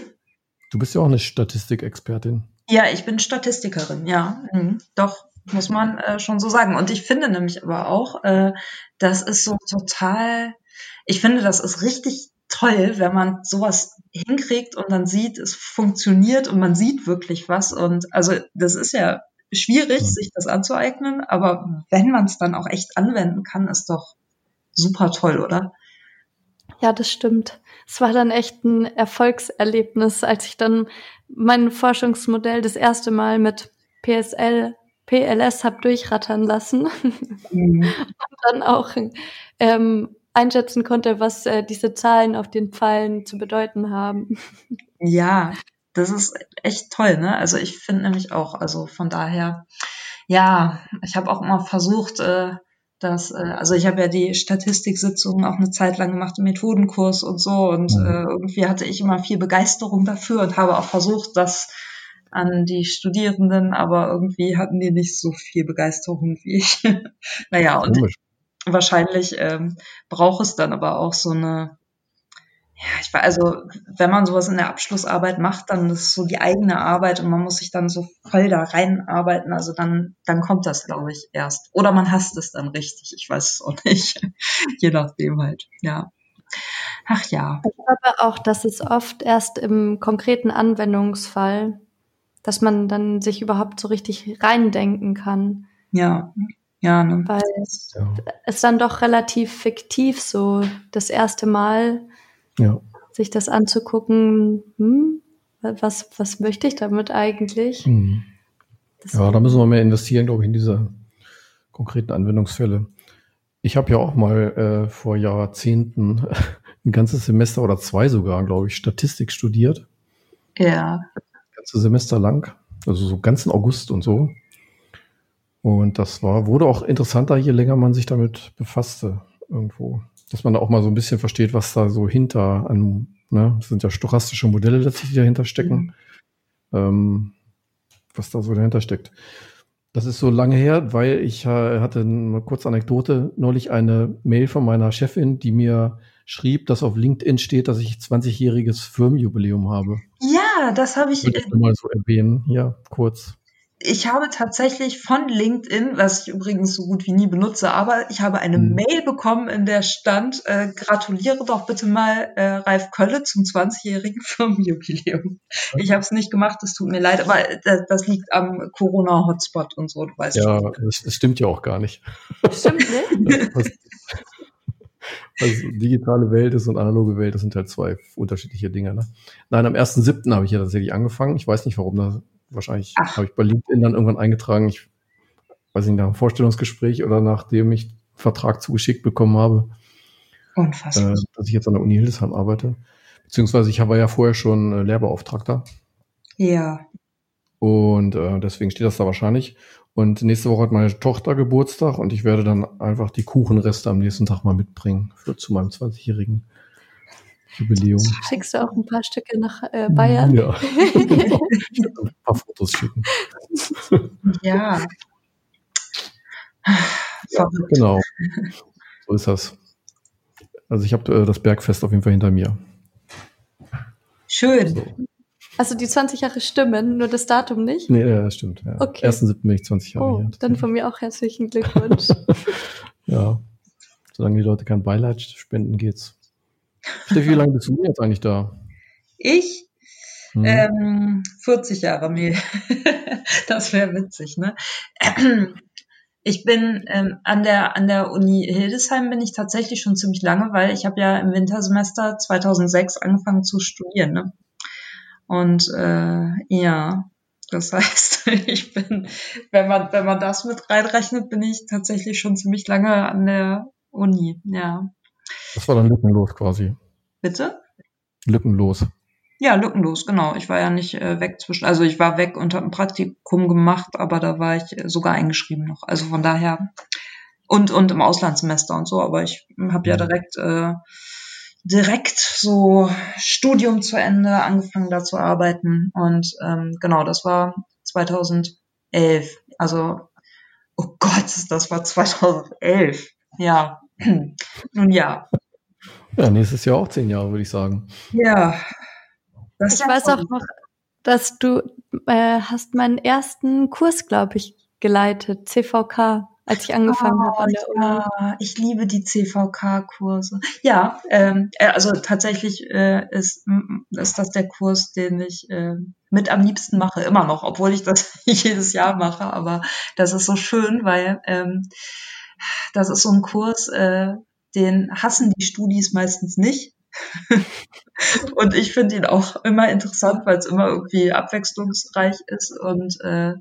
A: Du bist ja auch eine Statistikexpertin.
B: Ja, ich bin Statistikerin, ja. Mhm. Doch, muss man äh, schon so sagen. Und ich finde nämlich aber auch, äh, das ist so total, ich finde, das ist richtig toll, wenn man sowas hinkriegt und dann sieht, es funktioniert und man sieht wirklich was. Und also das ist ja schwierig, mhm. sich das anzueignen, aber wenn man es dann auch echt anwenden kann, ist doch super toll, oder?
C: Ja, das stimmt. Es war dann echt ein Erfolgserlebnis, als ich dann mein Forschungsmodell das erste Mal mit PSL PLS habe durchrattern lassen mhm. *laughs* und dann auch ähm, einschätzen konnte, was äh, diese Zahlen auf den Pfeilen zu bedeuten haben.
B: Ja, das ist echt toll, ne? Also ich finde nämlich auch, also von daher, ja, ich habe auch immer versucht, äh, dass, äh, also ich habe ja die Statistiksitzungen auch eine Zeit lang gemacht im Methodenkurs und so und mhm. äh, irgendwie hatte ich immer viel Begeisterung dafür und habe auch versucht, das an die Studierenden, aber irgendwie hatten die nicht so viel Begeisterung wie ich. *laughs* naja, und Komisch. Wahrscheinlich ähm, braucht es dann aber auch so eine, ja, ich weiß, also wenn man sowas in der Abschlussarbeit macht, dann ist so die eigene Arbeit und man muss sich dann so voll da reinarbeiten, also dann, dann kommt das, glaube ich, erst. Oder man hasst es dann richtig, ich weiß es auch *laughs* nicht. Je nachdem halt, ja. Ach ja.
C: Ich glaube auch, dass es oft erst im konkreten Anwendungsfall dass man dann sich überhaupt so richtig reindenken kann.
B: Ja, ja. Ne?
C: Weil ja. es dann doch relativ fiktiv so das erste Mal
A: ja.
C: sich das anzugucken, hm, was, was möchte ich damit eigentlich?
A: Mhm. Ja, da müssen wir mehr investieren, glaube ich, in diese konkreten Anwendungsfälle. Ich habe ja auch mal äh, vor Jahrzehnten *laughs* ein ganzes Semester oder zwei sogar, glaube ich, Statistik studiert.
B: Ja
A: ganze Semester lang, also so ganzen August und so. Und das war, wurde auch interessanter, je länger man sich damit befasste irgendwo. Dass man da auch mal so ein bisschen versteht, was da so hinter an, ne, das sind ja stochastische Modelle letztlich, die dahinter stecken. Mhm. Ähm, was da so dahinter steckt. Das ist so lange her, weil ich äh, hatte eine kurze Anekdote, neulich eine Mail von meiner Chefin, die mir schrieb, dass auf LinkedIn steht, dass ich 20-jähriges Firmenjubiläum habe.
B: Ja, das habe ich.
A: Würde ich mal so erwähnen, ja, kurz.
B: Ich habe tatsächlich von LinkedIn, was ich übrigens so gut wie nie benutze, aber ich habe eine hm. Mail bekommen, in der stand, äh, gratuliere doch bitte mal äh, Ralf Kölle zum 20-jährigen *laughs* Firmenjubiläum. Ich habe es nicht gemacht, es tut mir leid, aber das, das liegt am Corona-Hotspot und so, du weißt
A: ja, schon. Ja, das, das, stimmt ja auch gar nicht.
C: Stimmt *laughs* nicht?
A: also digitale Welt ist und analoge Welt, das sind halt zwei unterschiedliche Dinge. Ne? Nein, am 1.7. habe ich ja tatsächlich angefangen. Ich weiß nicht, warum da Wahrscheinlich habe ich bei LinkedIn dann irgendwann eingetragen, ich weiß nicht, nach einem Vorstellungsgespräch oder nachdem ich einen Vertrag zugeschickt bekommen habe. Unfassbar. Äh, dass ich jetzt an der Uni Hildesheim arbeite. Beziehungsweise ich habe ja vorher schon äh, Lehrbeauftragter.
B: Ja.
A: Und äh, deswegen steht das da wahrscheinlich. Und nächste Woche hat meine Tochter Geburtstag und ich werde dann einfach die Kuchenreste am nächsten Tag mal mitbringen für zu meinem 20-jährigen Jubiläum.
C: Schickst du auch ein paar Stücke nach äh, Bayern?
A: Ja. *laughs* ein paar Fotos schicken.
B: Ja.
A: ja genau. So ist das. Also ich habe äh, das Bergfest auf jeden Fall hinter mir.
B: Schön. So.
C: Also die 20 Jahre stimmen, nur das Datum nicht?
A: Nee, ja, stimmt. Ja. Okay. 1.7. bin ich 20 Jahre
C: oh,
A: hier.
C: Dann von mir auch herzlichen Glückwunsch. *laughs*
A: ja. Solange die Leute kein Beileid spenden, geht's. Steffi, wie lange bist du jetzt eigentlich da?
B: Ich? Hm. Ähm, 40 Jahre, nee. *laughs* das wäre witzig, ne? *clears throat* Ich bin ähm, an der an der Uni Hildesheim bin ich tatsächlich schon ziemlich lange, weil ich habe ja im Wintersemester 2006 angefangen zu studieren. Ne? Und äh, ja, das *laughs* heißt, ich bin, wenn man wenn man das mit reinrechnet, bin ich tatsächlich schon ziemlich lange an der Uni. Ja.
A: Das war dann lückenlos quasi.
B: Bitte?
A: Lückenlos.
B: Ja, lückenlos, genau. Ich war ja nicht äh, weg zwischen, also ich war weg und habe ein Praktikum gemacht, aber da war ich äh, sogar eingeschrieben noch. Also von daher und und im Auslandssemester und so, aber ich habe ja direkt äh, direkt so Studium zu Ende angefangen da zu arbeiten und ähm, genau, das war 2011. Also oh Gott, das war 2011. Ja, *clears throat* nun ja.
A: Ja, nächstes Jahr auch zehn Jahre, würde ich sagen.
B: Ja.
C: ich weiß auch noch, dass du äh, hast meinen ersten Kurs, glaube ich, geleitet, CVK, als ich angefangen oh, habe an der
B: Uni. Ja, ich liebe die CVK-Kurse. Ja, ähm, äh, also tatsächlich äh, ist, ist das der Kurs, den ich äh, mit am liebsten mache, immer noch, obwohl ich das *laughs* nicht jedes Jahr mache, aber das ist so schön, weil ähm, das ist so ein Kurs, äh, den hassen die Studis meistens nicht. *laughs* und ich finde ihn auch immer interessant, weil es immer irgendwie abwechslungsreich ist und äh,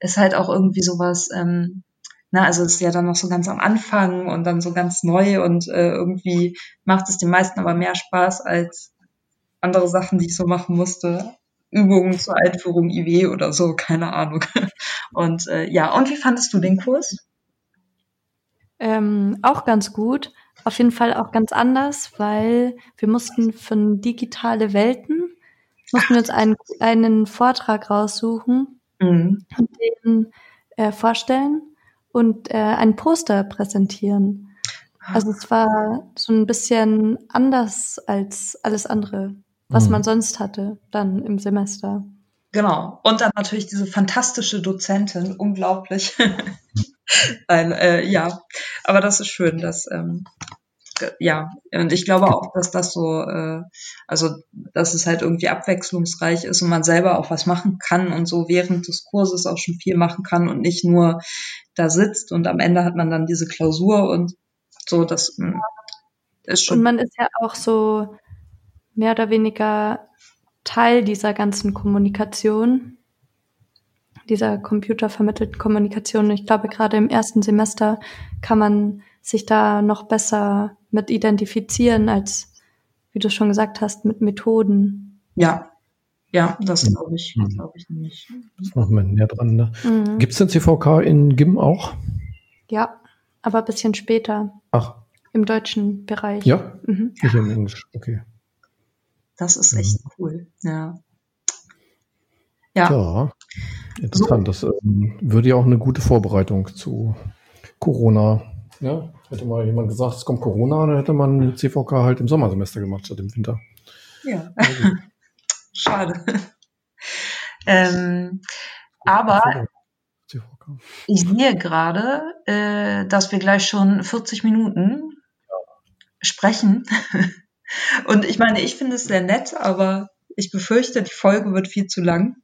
B: ist halt auch irgendwie sowas, ähm, na, also ist ja dann noch so ganz am Anfang und dann so ganz neu und äh, irgendwie macht es den meisten aber mehr Spaß als andere Sachen, die ich so machen musste. Übungen zur Einführung IW oder so, keine Ahnung. *laughs* Und äh, ja, und wie fandest du den Kurs?
C: Ähm, auch ganz gut. Auf jeden Fall auch ganz anders, weil wir mussten von digitale Welten, mussten wir uns einen, einen Vortrag raussuchen mhm. und den äh, vorstellen und äh, ein Poster präsentieren. Also es war so ein bisschen anders als alles andere, was mhm. man sonst hatte dann im Semester.
B: Genau. Und dann natürlich diese fantastische Dozentin, unglaublich. *laughs* Nein, äh, ja, aber das ist schön, dass ähm, ja, und ich glaube auch, dass das so, äh, also dass es halt irgendwie abwechslungsreich ist und man selber auch was machen kann und so während des Kurses auch schon viel machen kann und nicht nur da sitzt und am Ende hat man dann diese Klausur und so, das hm, ist schon.
C: Und man ist ja auch so mehr oder weniger Teil dieser ganzen Kommunikation dieser computervermittelten Kommunikation. Ich glaube, gerade im ersten Semester kann man sich da noch besser mit identifizieren, als, wie du schon gesagt hast, mit Methoden.
B: Ja, ja, das glaube ich, mhm. glaube ich nicht.
A: Das machen wir näher dran. Ne? Mhm. Gibt es den CVK in GIM auch?
C: Ja, aber ein bisschen später.
A: Ach.
C: Im deutschen Bereich.
A: Ja, mhm. nicht im Englisch, okay.
B: Das ist echt mhm. cool, ja.
A: Ja. ja interessant. So. Das ähm, würde ja auch eine gute Vorbereitung zu Corona. Ja? Hätte mal jemand gesagt, es kommt Corona, dann hätte man CVK halt im Sommersemester gemacht statt im Winter.
B: Ja. *laughs* Schade. ähm, aber ich sehe gerade, äh, dass wir gleich schon 40 Minuten sprechen. *laughs* Und ich meine, ich finde es sehr nett, aber ich befürchte, die Folge wird viel zu lang.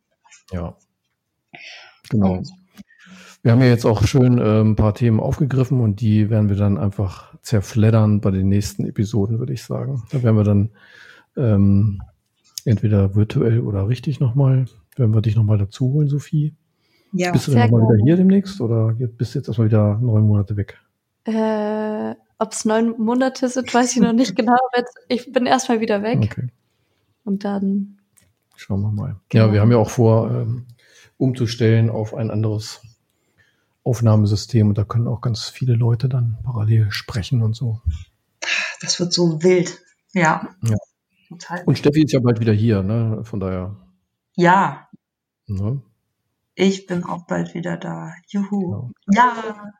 A: Ja. Genau. Wir haben ja jetzt auch schön äh, ein paar Themen aufgegriffen und die werden wir dann einfach zerfleddern bei den nächsten Episoden, würde ich sagen. Da werden wir dann ähm, entweder virtuell oder richtig nochmal, werden wir dich nochmal dazu holen, Sophie. Ja, bist du denn nochmal wieder hier demnächst oder bist du jetzt erstmal wieder neun Monate weg?
C: Äh, ob es neun Monate sind, weiß ich noch nicht genau. ich bin erstmal wieder weg. Okay. Und dann.
A: Schauen wir mal. Genau. Ja, wir haben ja auch vor, ähm, umzustellen auf ein anderes Aufnahmesystem und da können auch ganz viele Leute dann parallel sprechen und so.
B: Das wird so wild. Ja. ja.
A: Total. Und Steffi ist ja bald wieder hier, ne? Von daher.
B: Ja. Ne? Ich bin auch bald wieder da. Juhu. Genau. Ja.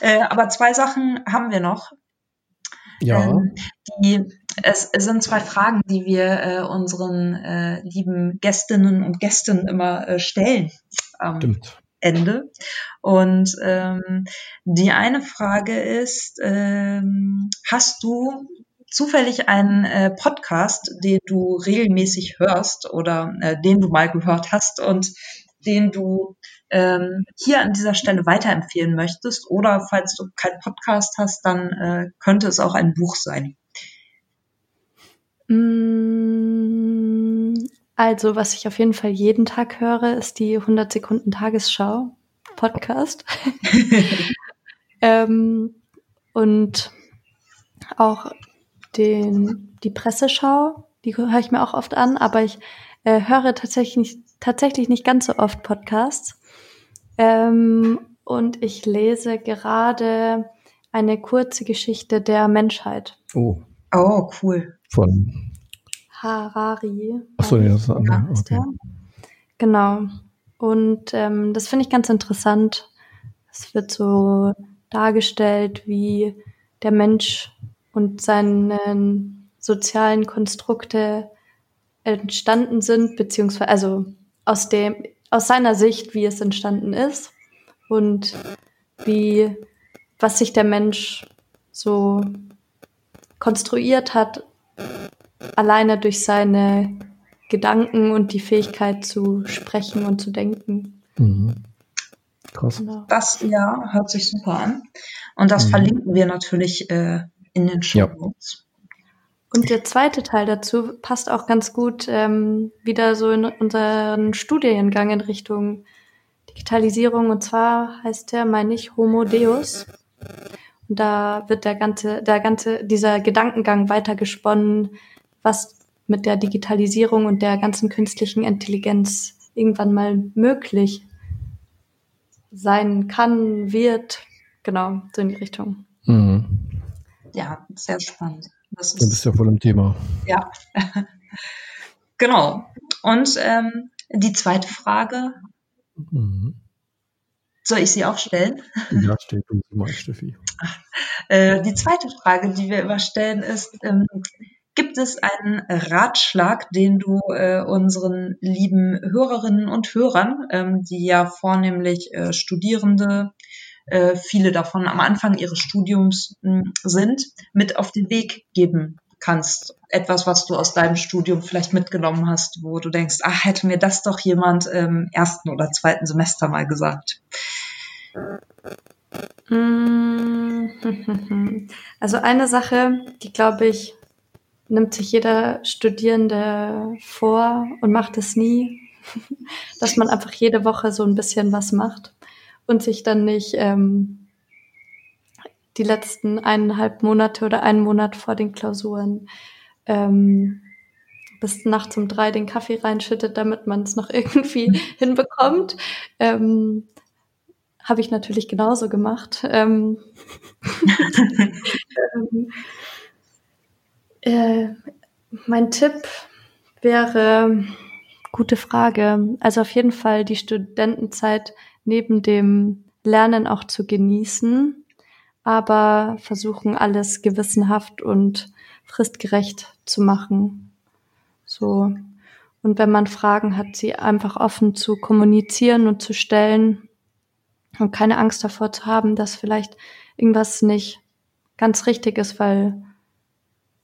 B: Äh, aber zwei Sachen haben wir noch. Ja. Ähm, die, es, es, sind zwei Fragen, die wir äh, unseren äh, lieben Gästinnen und Gästen immer äh, stellen am Stimmt. Ende. Und ähm, die eine Frage ist, ähm, hast du zufällig einen äh, Podcast, den du regelmäßig hörst oder äh, den du mal gehört hast und den du ähm, hier an dieser Stelle weiterempfehlen möchtest. Oder falls du keinen Podcast hast, dann äh, könnte es auch ein Buch sein.
C: Mm, also, was ich auf jeden Fall jeden Tag höre, ist die 100 Sekunden Tagesschau Podcast. *laughs* ähm, und auch den, die Presseschau, die höre ich mir auch oft an, aber ich äh, höre tatsächlich nicht, tatsächlich nicht ganz so oft Podcasts. Ähm, und ich lese gerade eine kurze Geschichte der Menschheit.
B: Oh. Oh, cool.
A: Von
C: Harari.
A: Achso, nee, das ist andere. Okay.
C: Genau. Und ähm, das finde ich ganz interessant. Es wird so dargestellt, wie der Mensch und seine sozialen Konstrukte entstanden sind, beziehungsweise also aus dem aus seiner Sicht, wie es entstanden ist und wie was sich der Mensch so konstruiert hat, alleine durch seine Gedanken und die Fähigkeit zu sprechen und zu denken. Mhm.
B: Krass. Genau. Das ja hört sich super an. Und das mhm. verlinken wir natürlich äh, in den Show Notes. Ja.
C: Und der zweite Teil dazu passt auch ganz gut ähm, wieder so in unseren Studiengang in Richtung Digitalisierung. Und zwar heißt der, meine ich, Homo Deus. Und da wird der ganze, der ganze, dieser Gedankengang weitergesponnen, was mit der Digitalisierung und der ganzen künstlichen Intelligenz irgendwann mal möglich sein kann, wird. Genau, so in die Richtung. Mhm.
B: Ja, sehr spannend.
A: Das ist, du bist ja voll im Thema.
B: Ja, *laughs* genau. Und ähm, die zweite Frage, mhm. soll ich sie auch stellen?
A: Ja, stell du sie mal, Steffi. *laughs*
B: Äh, die zweite Frage, die wir immer stellen, ist, ähm, gibt es einen Ratschlag, den du äh, unseren lieben Hörerinnen und Hörern, ähm, die ja vornehmlich äh, Studierende äh, viele davon am Anfang ihres Studiums hm, sind, mit auf den Weg geben kannst. Etwas, was du aus deinem Studium vielleicht mitgenommen hast, wo du denkst, ach, hätte mir das doch jemand im ersten oder zweiten Semester mal gesagt. *laughs*
C: Also eine Sache, die glaube ich, nimmt sich jeder Studierende vor und macht es nie, *laughs* dass man einfach jede Woche so ein bisschen was macht und sich dann nicht ähm, die letzten eineinhalb Monate oder einen Monat vor den Klausuren ähm, bis nachts um drei den Kaffee reinschüttet, damit man es noch *laughs* irgendwie hinbekommt. Ähm, Habe ich natürlich genauso gemacht. Ähm, *laughs* ähm, äh, mein Tipp wäre Gute Frage. Also auf jeden Fall die Studentenzeit neben dem Lernen auch zu genießen, aber versuchen alles gewissenhaft und fristgerecht zu machen. So. Und wenn man Fragen hat, sie einfach offen zu kommunizieren und zu stellen und keine Angst davor zu haben, dass vielleicht irgendwas nicht ganz richtig ist, weil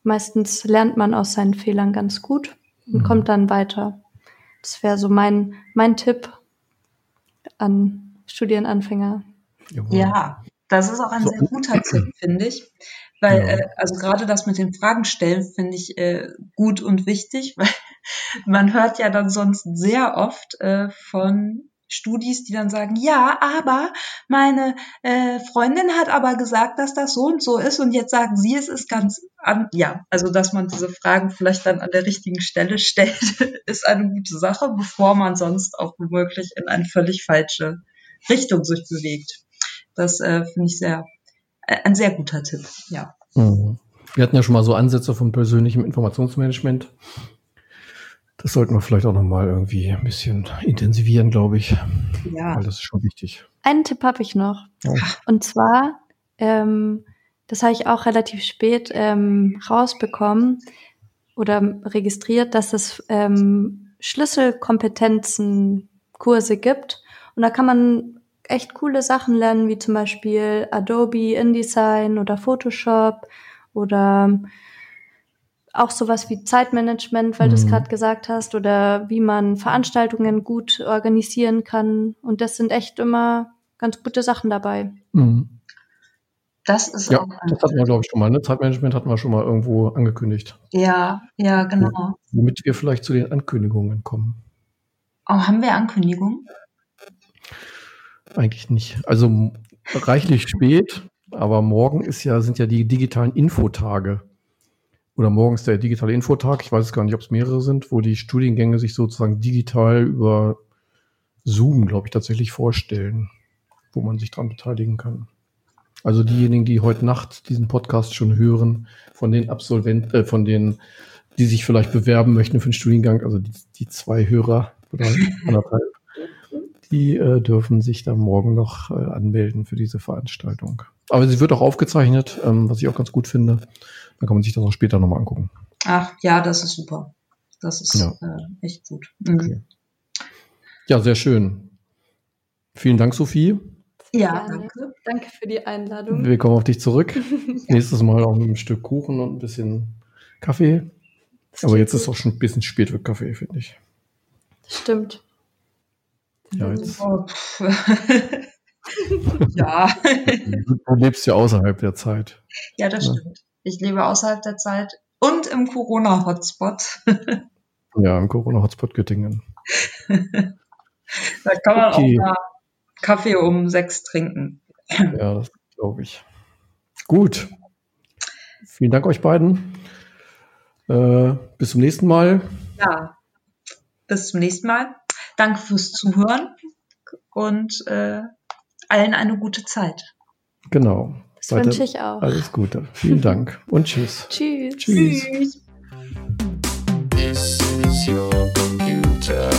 C: meistens lernt man aus seinen Fehlern ganz gut und mhm. kommt dann weiter. Das wäre so mein, mein Tipp an Studienanfänger.
B: Ja, das ist auch ein sehr guter Tipp, finde ich. Weil, ja. äh, also gerade das mit den Fragen stellen finde ich äh, gut und wichtig, *laughs* weil man hört ja dann sonst sehr oft äh, von Studis, die dann sagen, ja, aber meine äh, Freundin hat aber gesagt, dass das so und so ist und jetzt sagen sie, es ist ganz an, ja, also dass man diese Fragen vielleicht dann an der richtigen Stelle stellt, *laughs* ist eine gute Sache, bevor man sonst auch womöglich in eine völlig falsche Richtung sich bewegt. Das äh, finde ich sehr, äh, ein sehr guter Tipp, ja.
A: Mhm. Wir hatten ja schon mal so Ansätze von persönlichem Informationsmanagement. Das sollten wir vielleicht auch nochmal irgendwie ein bisschen intensivieren, glaube ich. Ja. Weil das ist schon wichtig.
C: Einen Tipp habe ich noch. Ja. Und zwar, ähm, das habe ich auch relativ spät ähm, rausbekommen oder registriert, dass es ähm, Schlüsselkompetenzen-Kurse gibt. Und da kann man echt coole Sachen lernen, wie zum Beispiel Adobe InDesign oder Photoshop oder auch sowas wie Zeitmanagement, weil mhm. du es gerade gesagt hast, oder wie man Veranstaltungen gut organisieren kann. Und das sind echt immer ganz gute Sachen dabei. Mhm.
B: Das ist
A: ja, auch. Das hatten wir, glaube ich, schon mal. Ne? Zeitmanagement hatten wir schon mal irgendwo angekündigt.
B: Ja, ja, genau.
A: Womit wir vielleicht zu den Ankündigungen kommen.
B: Oh, haben wir Ankündigungen?
A: Eigentlich nicht. Also reichlich spät, aber morgen ist ja, sind ja die digitalen Infotage oder morgens der digitale Infotag, ich weiß es gar nicht, ob es mehrere sind, wo die Studiengänge sich sozusagen digital über Zoom, glaube ich, tatsächlich vorstellen, wo man sich dran beteiligen kann. Also diejenigen, die heute Nacht diesen Podcast schon hören, von den Absolventen, äh, von den, die sich vielleicht bewerben möchten für den Studiengang, also die, die zwei Hörer oder anderthalb, die äh, dürfen sich dann morgen noch äh, anmelden für diese Veranstaltung. Aber sie wird auch aufgezeichnet, ähm, was ich auch ganz gut finde. Dann kann man sich das auch später nochmal angucken.
B: Ach ja, das ist super. Das ist ja. äh, echt gut. Mhm. Okay.
A: Ja, sehr schön. Vielen Dank, Sophie.
C: Ja, danke. Danke für die Einladung.
A: Wir kommen auf dich zurück. *laughs* ja. Nächstes Mal auch mit einem Stück Kuchen und ein bisschen Kaffee. Aber jetzt ist auch schon ein bisschen spät für Kaffee, finde ich.
C: Das stimmt.
A: Ja, jetzt. Oh, *laughs* ja. Du lebst ja außerhalb der Zeit.
B: Ja, das ja. stimmt. Ich lebe außerhalb der Zeit und im Corona-Hotspot.
A: ja, im Corona-Hotspot Göttingen.
B: da kann man okay. auch mal Kaffee um sechs trinken.
A: Ja, das glaube ich. Gut. Vielen Dank euch beiden. Äh, bis zum nächsten Mal.
B: Ja, bis zum nächsten Mal. Danke fürs Zuhören und äh, allen eine gute Zeit.
A: Genau.
C: Das Weiter. wünsche ich auch.
A: Alles Gute. Vielen Dank und tschüss. *laughs*
C: tschüss. Tschüss. This is your computer.